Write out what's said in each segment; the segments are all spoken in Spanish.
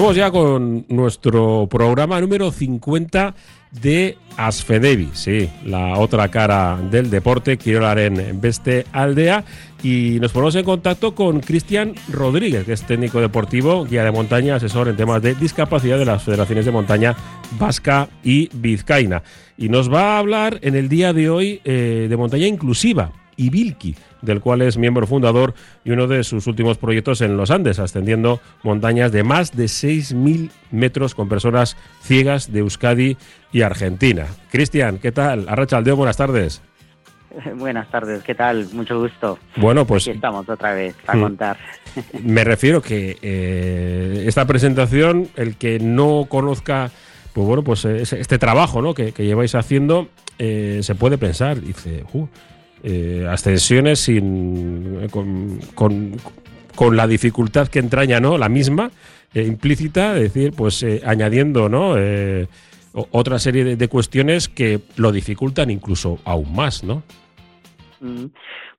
Vamos ya con nuestro programa número 50 de Asfedevi, sí, la otra cara del deporte, en Beste Aldea. Y nos ponemos en contacto con Cristian Rodríguez, que es técnico deportivo, guía de montaña, asesor en temas de discapacidad de las federaciones de montaña vasca y vizcaína. Y nos va a hablar en el día de hoy eh, de montaña inclusiva, Ibilki, del cual es miembro fundador y uno de sus últimos proyectos en los Andes, ascendiendo montañas de más de 6.000 metros con personas ciegas de Euskadi y Argentina. Cristian, ¿qué tal? Arracha Aldeo, buenas tardes. Buenas tardes, ¿qué tal? Mucho gusto. Bueno, pues. Aquí estamos otra vez para mm, contar. Me refiero que eh, esta presentación, el que no conozca, pues bueno, pues eh, este trabajo ¿no? que, lleváis haciendo, eh, se puede pensar, dice, uh, ascensiones sin, con, con, la dificultad que entraña, ¿no? La misma, implícita, es decir, pues añadiendo, ¿no? otra serie de, cuestiones que lo dificultan incluso aún más, ¿no? Mm.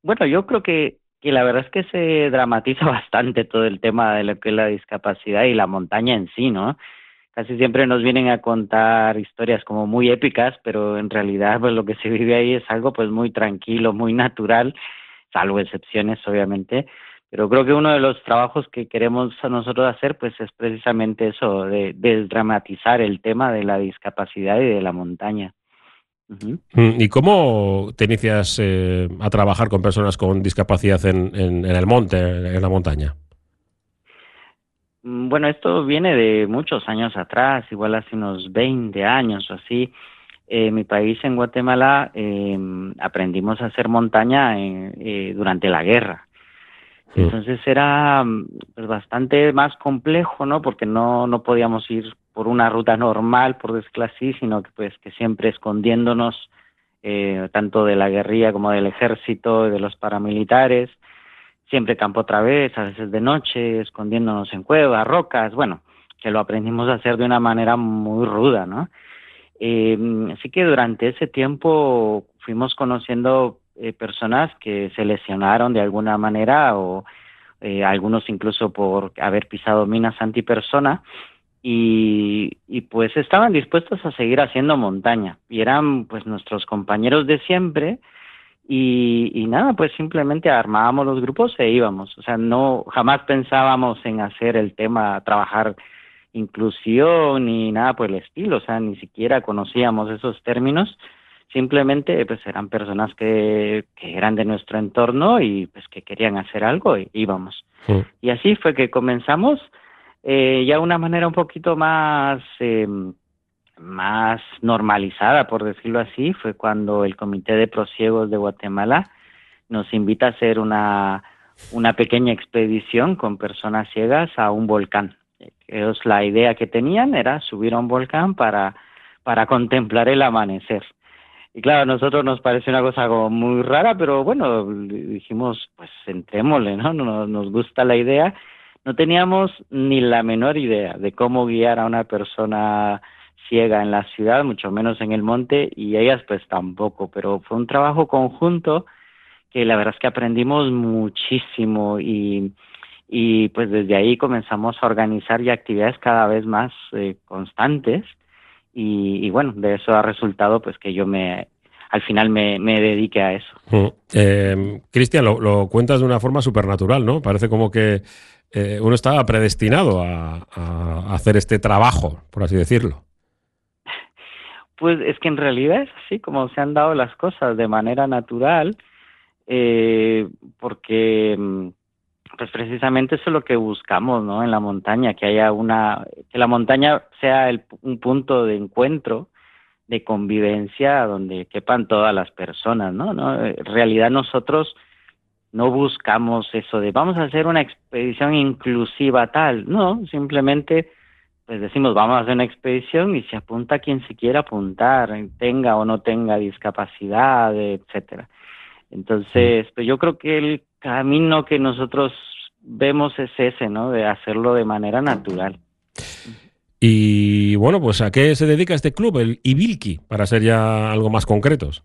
Bueno, yo creo que, que la verdad es que se dramatiza bastante todo el tema de lo que es la discapacidad y la montaña en sí, ¿no? Casi siempre nos vienen a contar historias como muy épicas, pero en realidad pues lo que se vive ahí es algo pues muy tranquilo, muy natural, salvo excepciones obviamente, pero creo que uno de los trabajos que queremos nosotros hacer pues es precisamente eso, de, dramatizar el tema de la discapacidad y de la montaña. Mm, ¿Y cómo te inicias eh, a trabajar con personas con discapacidad en, el monte, en la montaña? Mm, bueno, esto viene de muchos años atrás, igual hace unos 20 años o así. En mi país, en Guatemala, em, aprendimos a hacer montaña eh, durante la guerra. Entonces era pues, bastante más complejo, ¿no? Porque no, no podíamos ir por una ruta normal, por decirlo así, sino que pues que siempre escondiéndonos eh, tanto de la guerrilla como del ejército, de los paramilitares, siempre campo otra vez, a veces de noche, escondiéndonos en cuevas, rocas, bueno, que lo aprendimos a hacer de una manera muy ruda, ¿no? Eh, así que durante ese tiempo fuimos conociendo eh, personas que se lesionaron de alguna manera o eh, algunos incluso por haber pisado minas antipersona y, y pues estaban dispuestos a seguir haciendo montaña y eran pues nuestros compañeros de siempre y, y nada pues simplemente armábamos los grupos e íbamos. O sea no jamás pensábamos en hacer el tema trabajar inclusión ni nada por el estilo. O sea ni siquiera conocíamos esos términos. Simplemente pues eran personas que, que eran de nuestro entorno y pues que querían hacer algo y íbamos. Y así fue que comenzamos. Eh, ya una manera un poquito más, eh, más normalizada, por decirlo así, fue cuando el Comité de Prosiegos de Guatemala nos invita a hacer una, una pequeña expedición con personas ciegas a un volcán. Ellos la idea que tenían era subir a un volcán para, para contemplar el amanecer. Y claro, a nosotros nos parece una cosa como muy rara, pero bueno, dijimos, pues entrémosle, ¿no? Nos, nos gusta la idea. No teníamos ni la menor idea de cómo guiar a una persona ciega en la ciudad, mucho menos en el monte, y ellas pues tampoco, pero fue un trabajo conjunto que la verdad es que aprendimos muchísimo y, pues desde ahí comenzamos a organizar ya actividades cada vez más eh, constantes y, bueno, de eso ha resultado pues que yo me al final me, me dedique a eso. Mm. Eh, Cristian, lo, cuentas de una forma supernatural, ¿no? Parece como que eh, uno estaba predestinado a, hacer este trabajo, por así decirlo. Pues es que en realidad es así como se han dado las cosas de manera natural, eh, porque mm, pues precisamente eso es lo que buscamos, ¿no? En la montaña, que haya una, que la montaña sea el, un punto de encuentro, de convivencia, donde quepan todas las personas, ¿no? ¿no? En realidad nosotros no buscamos eso de vamos a hacer una expedición inclusiva tal, no, simplemente pues decimos vamos a hacer una expedición y se apunta quien se quiera apuntar, tenga o no tenga discapacidad, etcétera. Entonces, pues yo creo que el camino que nosotros vemos es ese, ¿no? De hacerlo de manera natural. Y bueno, pues ¿a qué se dedica este club, el Ibilki, para ser ya algo más concretos?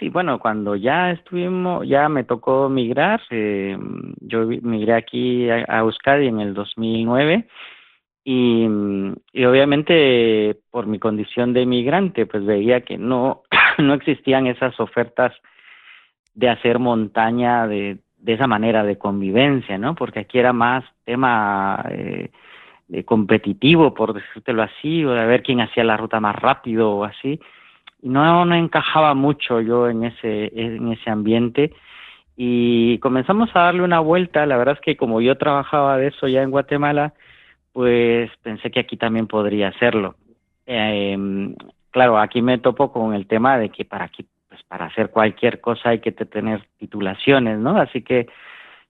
Sí, bueno, cuando ya estuvimos, ya me tocó migrar, eh, yo migré aquí a, Euskadi en el 2009 y, obviamente por mi condición de migrante pues veía que no, no existían esas ofertas de hacer montaña de, de esa manera de convivencia, ¿no? Porque aquí era más tema eh, de competitivo, por decírtelo así, o de ver quién hacía la ruta más rápido o así no, no encajaba mucho yo en ese, en ese ambiente y comenzamos a darle una vuelta. La verdad es que como yo trabajaba de eso ya en Guatemala, pues pensé que aquí también podría hacerlo. Eh, claro, aquí me topo con el tema de que para aquí, pues para hacer cualquier cosa hay que tener titulaciones, ¿no? Así que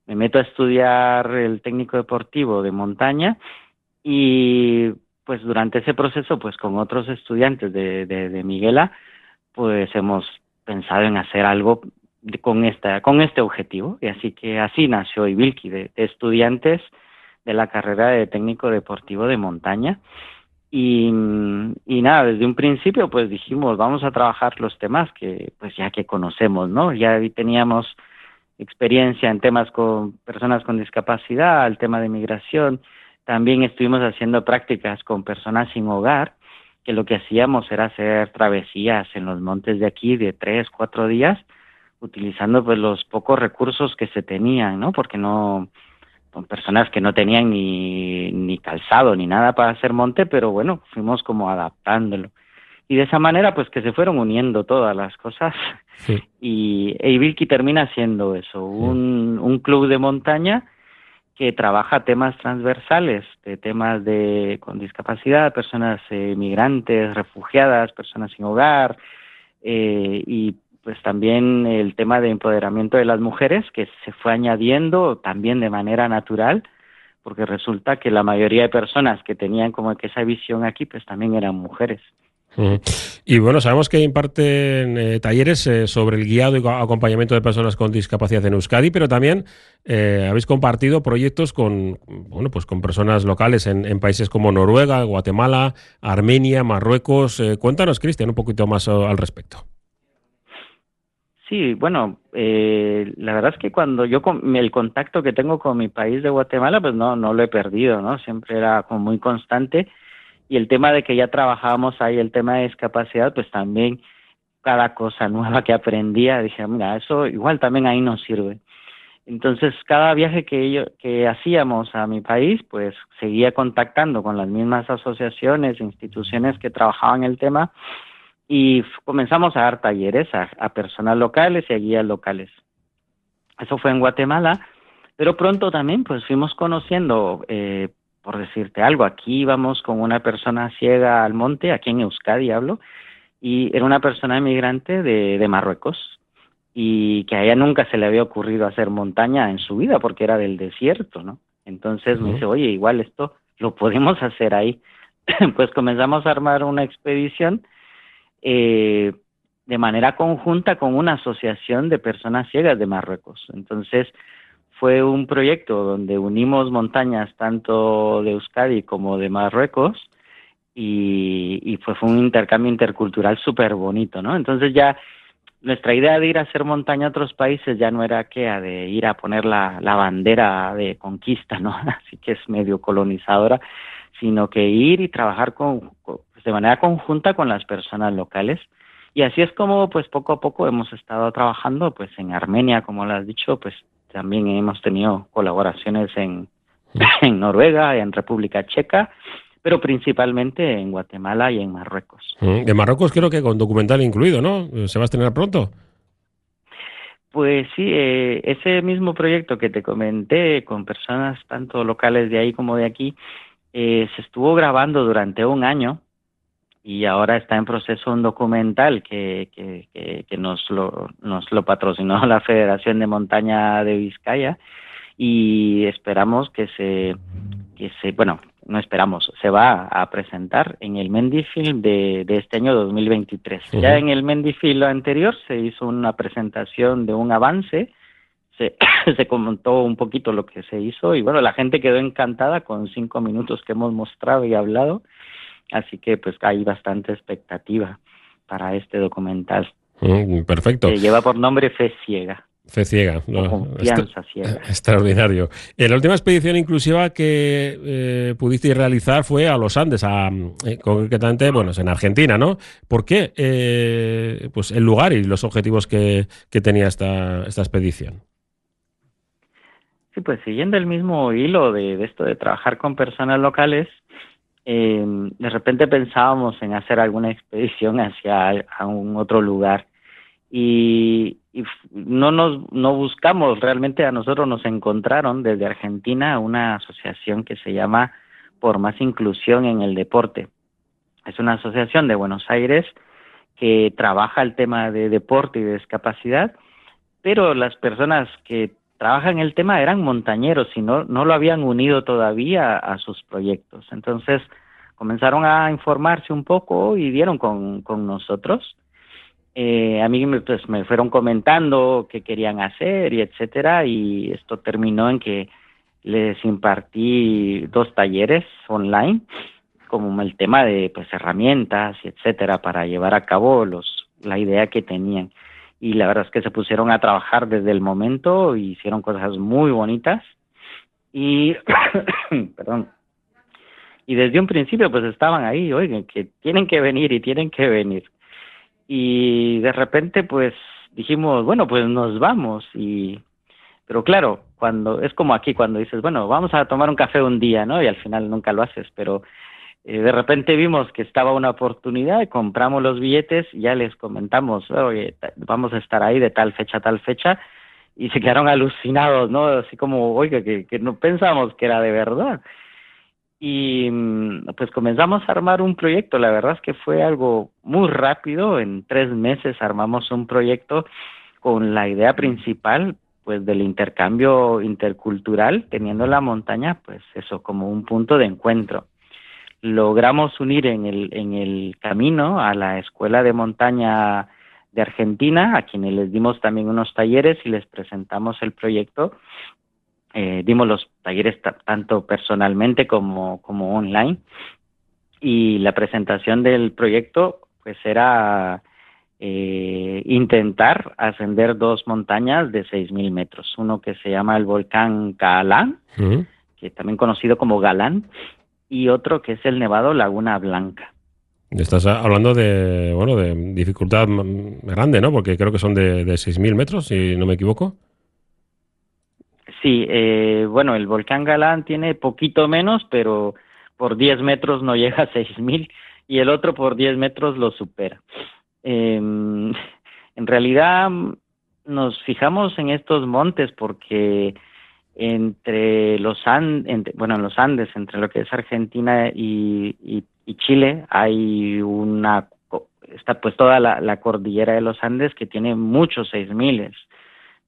me meto a estudiar el técnico deportivo de montaña y pues durante ese proceso, pues con otros estudiantes de, de, Miguela, pues hemos pensado en hacer algo con esta con este objetivo y así que así nació Ibilki de, estudiantes de la carrera de técnico deportivo de montaña. Y, nada desde un principio pues dijimos vamos a trabajar los temas que pues ya que conocemos no ya teníamos experiencia en temas con personas con discapacidad el tema de migración. También estuvimos haciendo prácticas con personas sin hogar, que lo que hacíamos era hacer travesías en los montes de aquí de tres, cuatro días, utilizando pues los pocos recursos que se tenían, ¿no? Porque no, con personas que no tenían ni, ni calzado ni nada para hacer monte, pero bueno, fuimos como adaptándolo. Y de esa manera, pues que se fueron uniendo todas las cosas. Y Eibilki termina siendo eso, un, un club de montaña que trabaja temas transversales, de temas de con discapacidad, personas eh, migrantes, refugiadas, personas sin hogar, eh, y pues también el tema de empoderamiento de las mujeres, que se fue añadiendo también de manera natural, porque resulta que la mayoría de personas que tenían como que esa visión aquí, pues también eran mujeres. Y bueno, sabemos que imparten eh, talleres eh, sobre el guiado y acompañamiento de personas con discapacidad en Euskadi, pero también eh, habéis compartido proyectos con, bueno, pues con personas locales en, países como Noruega, Guatemala, Armenia, Marruecos. cuéntanos, Cristian, un poquito más al respecto. Sí, bueno, la verdad es que cuando yo el contacto que tengo con mi país de Guatemala, pues no, no lo he perdido, ¿no? Siempre era como muy constante y el tema de que ya trabajábamos ahí, el tema de discapacidad, pues también cada cosa nueva que aprendía, dije, mira, eso igual también ahí nos sirve. Entonces, cada viaje que, yo, que hacíamos a mi país, pues seguía contactando con las mismas asociaciones, instituciones que trabajaban el tema y comenzamos a dar talleres a, a personas locales y a guías locales. Eso fue en Guatemala, pero pronto también pues fuimos conociendo eh, por decirte algo, aquí íbamos con una persona ciega al monte, aquí en Euskadi hablo, y era una persona inmigrante de, de Marruecos y que a ella nunca se le había ocurrido hacer montaña en su vida porque era del desierto, ¿no? Entonces me dice, oye, igual esto lo podemos hacer ahí. pues comenzamos a armar una expedición eh, de manera conjunta con una asociación de personas ciegas de Marruecos. Entonces, fue un proyecto donde unimos montañas tanto de Euskadi como de Marruecos y, fue, fue un intercambio intercultural súper bonito, ¿no? Entonces ya nuestra idea de ir a hacer montaña a otros países ya no era que de ir a poner la, la bandera de conquista, ¿no? Así que es medio colonizadora, sino que ir y trabajar con, pues, de manera conjunta con las personas locales. Y así es como, pues poco a poco hemos estado trabajando, pues en Armenia, como lo has dicho, pues también hemos tenido colaboraciones en, en Noruega, en República Checa, pero principalmente en Guatemala y en Marruecos. Mm, de Marruecos creo que con documental incluido, ¿no? ¿Se va a estrenar pronto? Pues sí, eh, ese mismo proyecto que te comenté con personas tanto locales de ahí como de aquí, eh, se estuvo grabando durante un año y ahora está en proceso un documental que, que, que, nos, lo, nos lo patrocinó la Federación de Montaña de Vizcaya y esperamos que se, que se bueno, no esperamos, se va a presentar en el Mendifilm de, de este año 2023. Ya en el Mendifilm anterior se hizo una presentación de un avance, se, se comentó un poquito lo que se hizo y bueno, la gente quedó encantada con cinco minutos que hemos mostrado y hablado Así que pues hay bastante expectativa para este documental. Mm, perfecto. Que lleva por nombre Fe Ciega. Fe ciega. confianza ciega. Extraordinario. la última expedición inclusiva que eh, pudiste realizar fue a los Andes, a, eh, concretamente, bueno, en Argentina, ¿no? ¿Por qué? Eh, pues el lugar y los objetivos que, tenía esta, esta expedición. Sí, pues siguiendo el mismo hilo de, esto de trabajar con personas locales, de repente pensábamos en hacer alguna expedición hacia un otro lugar y, no nos no buscamos realmente a nosotros nos encontraron desde Argentina una asociación que se llama por más inclusión en el deporte. Es una asociación de Buenos Aires que trabaja el tema de deporte y discapacidad pero las personas que trabajan el tema eran montañeros y no, no lo habían unido todavía a sus proyectos. Entonces comenzaron a informarse un poco y dieron con, con nosotros. Eh, a mí pues, me fueron comentando qué querían hacer y etcétera y esto terminó en que les impartí dos talleres online como el tema de pues herramientas y etcétera para llevar a cabo los la idea que tenían y la verdad es que se pusieron a trabajar desde el momento y hicieron cosas muy bonitas y perdón y desde un principio pues estaban ahí oigan que tienen que venir y tienen que venir y de repente pues dijimos, bueno, pues nos vamos y pero claro, cuando es como aquí cuando dices, bueno, vamos a tomar un café un día, ¿no? Y al final nunca lo haces, pero eh, de repente vimos que estaba una oportunidad compramos los billetes, ya les comentamos, oye, vamos a estar ahí de tal fecha a tal fecha y se quedaron alucinados, ¿no? Así como, oiga, que, que no pensamos que era de verdad y mm, pues comenzamos a armar un proyecto. La verdad es que fue algo muy rápido. En tres meses armamos un proyecto con la idea principal pues del intercambio intercultural, teniendo la montaña, pues eso, como un punto de encuentro. Logramos unir en el, en el camino a la Escuela de Montaña de Argentina, a quienes les dimos también unos talleres y les presentamos el proyecto, eh, dimos los talleres tanto personalmente como, como online. Y la presentación del proyecto pues era eh, intentar ascender dos montañas de 6.000 metros, uno que se llama el volcán Galán, que también conocido como Galán, y otro que es el Nevado Laguna Blanca. Estás hablando de, bueno, de dificultad grande, ¿no? Porque creo que son de, de 6.000 metros, si no me equivoco. Sí, eh, bueno, el volcán Galán tiene poquito menos, pero por 10 metros no llega a 6000 y el otro por 10 metros lo supera. Em, en realidad nos fijamos en estos montes porque entre los Andes, bueno, en los Andes, entre lo que es Argentina y, y, Chile, hay una, está pues toda la, cordillera de los Andes que tiene muchos seis miles,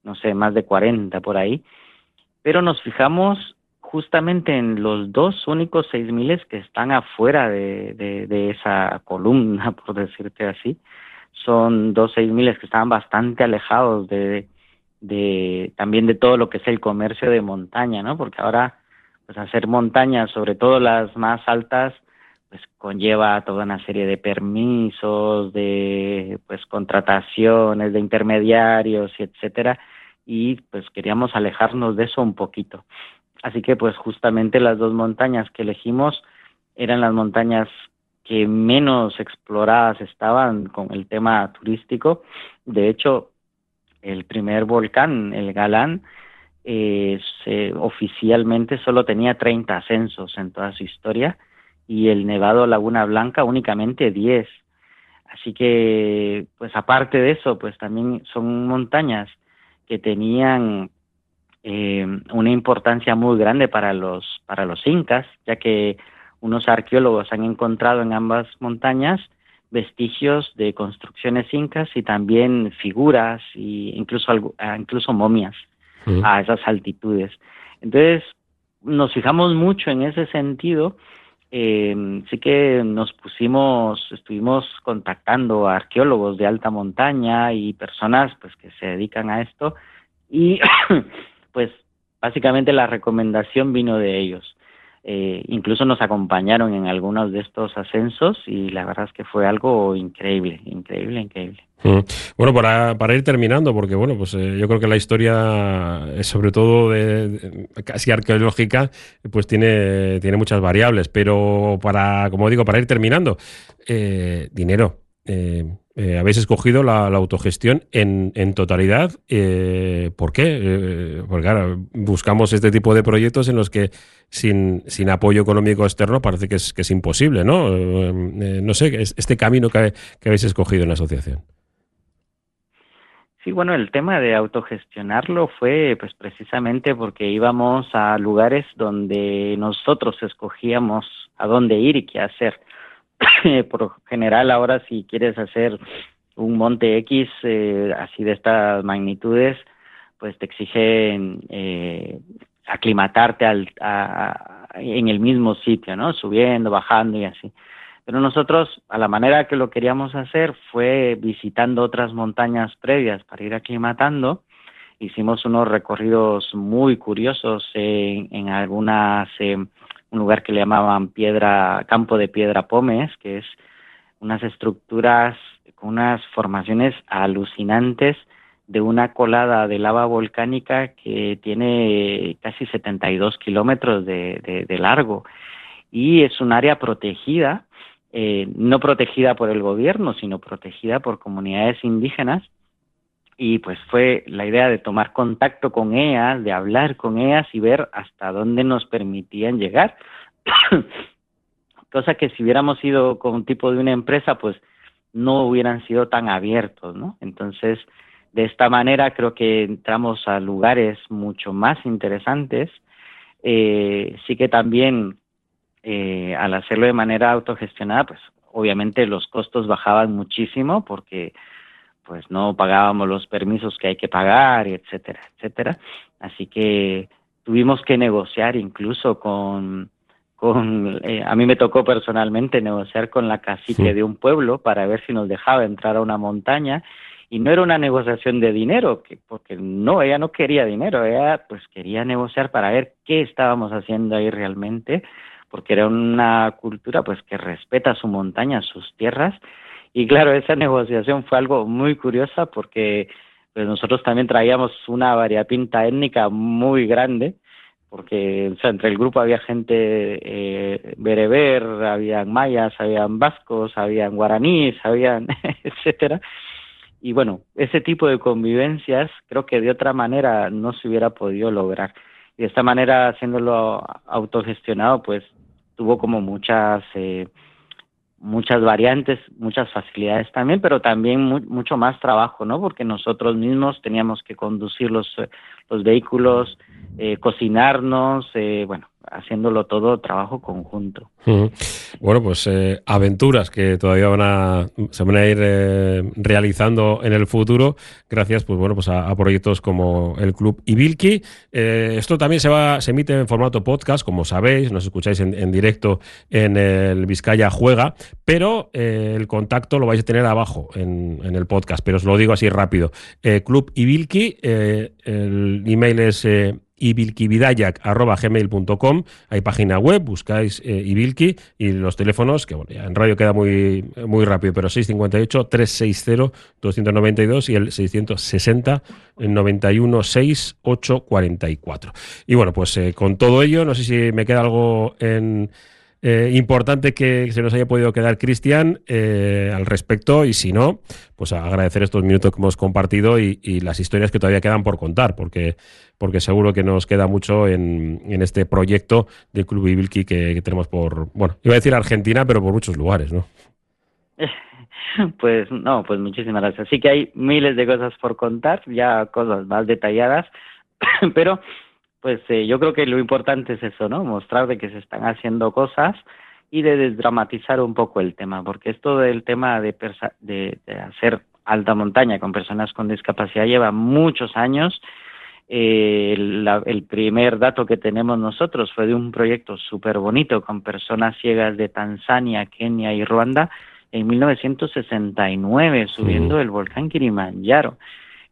no sé, más de 40 por ahí, pero nos fijamos justamente en los dos únicos seis miles que están afuera de, de, esa columna, por decirte así. Son dos seis miles que estaban bastante alejados de, de también de todo lo que es el comercio de montaña, ¿no? Porque ahora, pues hacer montañas, sobre todo las más altas, pues conlleva toda una serie de permisos, de pues contrataciones, de intermediarios, y etcétera, y pues queríamos alejarnos de eso un poquito. Así que pues justamente las dos montañas que elegimos eran las montañas que menos exploradas estaban con el tema turístico. De hecho, el primer volcán, el Galán, eh, oficialmente solo tenía 30 ascensos en toda su historia y el Nevado Laguna Blanca únicamente 10. Así que, pues aparte de eso, pues también son montañas que tenían eh, una importancia muy grande para los, para los incas, ya que unos arqueólogos han encontrado en ambas montañas vestigios de construcciones incas y también figuras e incluso, ah, incluso momias a esas altitudes. Entonces, nos fijamos mucho en ese sentido. Eh, sí que nos pusimos, estuvimos contactando a arqueólogos de alta montaña y personas pues que se dedican a esto y pues básicamente la recomendación vino de ellos. Eh, incluso nos acompañaron en algunos de estos ascensos y la verdad es que fue algo increíble, increíble, increíble. Mm. Bueno, para, para, ir terminando, porque bueno, pues eh, yo creo que la historia, es sobre todo de, casi arqueológica, pues tiene, tiene muchas variables, pero para, como digo, para ir terminando, eh, dinero. Eh, habéis escogido la, autogestión en, totalidad. Eh, ¿Por qué? Eh, porque claro, buscamos este tipo de proyectos en los que sin, sin apoyo económico externo parece que es, que es imposible, ¿no? no sé, este camino que, habéis escogido en la asociación. Sí, bueno, el tema de autogestionarlo fue pues precisamente porque íbamos a lugares donde nosotros escogíamos a dónde ir y qué hacer. por general ahora si quieres hacer un monte X eh, así de estas magnitudes, pues te exigen eh, aclimatarte al, en el mismo sitio, ¿no? Subiendo, bajando y así. Pero nosotros, a la manera que lo queríamos hacer, fue visitando otras montañas previas para ir aclimatando. Hicimos unos recorridos muy curiosos en, en algunas eh, un lugar que le llamaban piedra, campo de piedra Pómez, que es unas estructuras con unas formaciones alucinantes de una colada de lava volcánica que tiene casi 72 kilómetros de, de, largo. Y es un área protegida, eh, no protegida por el gobierno, sino protegida por comunidades indígenas y pues fue la idea de tomar contacto con ellas, de hablar con ellas y ver hasta dónde nos permitían llegar. Cosa que si hubiéramos ido con un tipo de una empresa, pues no hubieran sido tan abiertos, ¿no? Entonces, de esta manera creo que entramos a lugares mucho más interesantes. Eh, sí que también eh, al hacerlo de manera autogestionada, pues obviamente los costos bajaban muchísimo porque pues no pagábamos los permisos que hay que pagar, etcétera, etcétera. Así que tuvimos que negociar incluso con, con eh, a mí me tocó personalmente negociar con la cacique de un pueblo para ver si nos dejaba entrar a una montaña y no era una negociación de dinero, que, porque no, ella no quería dinero, ella pues quería negociar para ver qué estábamos haciendo ahí realmente, porque era una cultura pues que respeta su montaña, sus tierras y claro, esa negociación fue algo muy curiosa porque pues nosotros también traíamos una variapinta étnica muy grande, porque entre el grupo había gente eh, bereber, habían mayas, habían vascos, habían guaraníes, habían etcétera. Y bueno, ese tipo de convivencias creo que de otra manera no se hubiera podido lograr. Y de esta manera, haciéndolo autogestionado, pues tuvo como muchas eh, muchas variantes, muchas facilidades también, pero también mucho más trabajo, ¿no? Porque nosotros mismos teníamos que conducir los, eh, los vehículos, eh, cocinarnos, eh, bueno, haciéndolo todo trabajo conjunto. Bueno, pues eh, aventuras que todavía van a, se van a ir eh, realizando en el futuro gracias pues bueno pues a, proyectos como el Club Ibilki. Eh, esto también se va se emite en formato podcast, como sabéis, nos escucháis en, directo en el Vizcaya Juega, pero el contacto lo vais a tener abajo en, en, el podcast, pero os lo digo así rápido. Club Ibilki, el email es ibilkividayak.gmail.com Hay página web, buscáis eh, Ibilki y los teléfonos, que bueno, ya en radio queda muy, muy rápido, pero 658-360-292 y el 660-91-6844. Y bueno, pues eh, con todo ello, no sé si me queda algo en eh, importante que se nos haya podido quedar Cristian eh, al respecto y si no, pues agradecer estos minutos que hemos compartido y, las historias que todavía quedan por contar, porque, porque seguro que nos queda mucho en, este proyecto del Club Ibilki que, tenemos por, bueno, iba a decir Argentina, pero por muchos lugares, ¿no? Pues no, pues muchísimas gracias. Sí que hay miles de cosas por contar, ya cosas más detalladas, pero pues eh, yo creo que lo importante es eso, ¿no? Mostrar de que se están haciendo cosas y de desdramatizar un poco el tema, porque esto del tema de, de, hacer alta montaña con personas con discapacidad lleva muchos años. Eh, el primer dato que tenemos nosotros fue de un proyecto súper bonito con personas ciegas de Tanzania, Kenia y Ruanda en 1969 subiendo el volcán Kilimanjaro.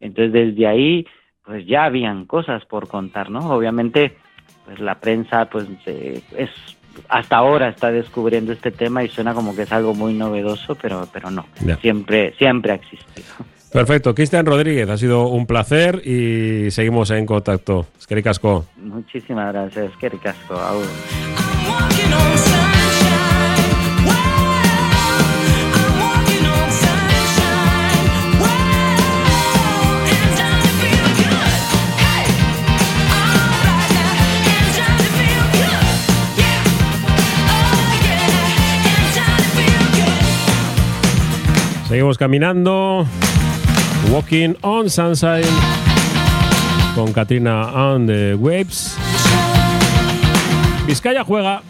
Entonces desde ahí pues ya habían cosas por contar, ¿no? Obviamente, pues la prensa pues es hasta ahora está descubriendo este tema y suena como que es algo muy novedoso, pero, pero no, siempre, siempre ha existido. Perfecto, Cristian Rodríguez, ha sido un placer y seguimos en contacto. Es que. Muchísimas gracias, es que Seguimos caminando. Walking on Sunshine con Katrina on the Waves. Vizcaya juega.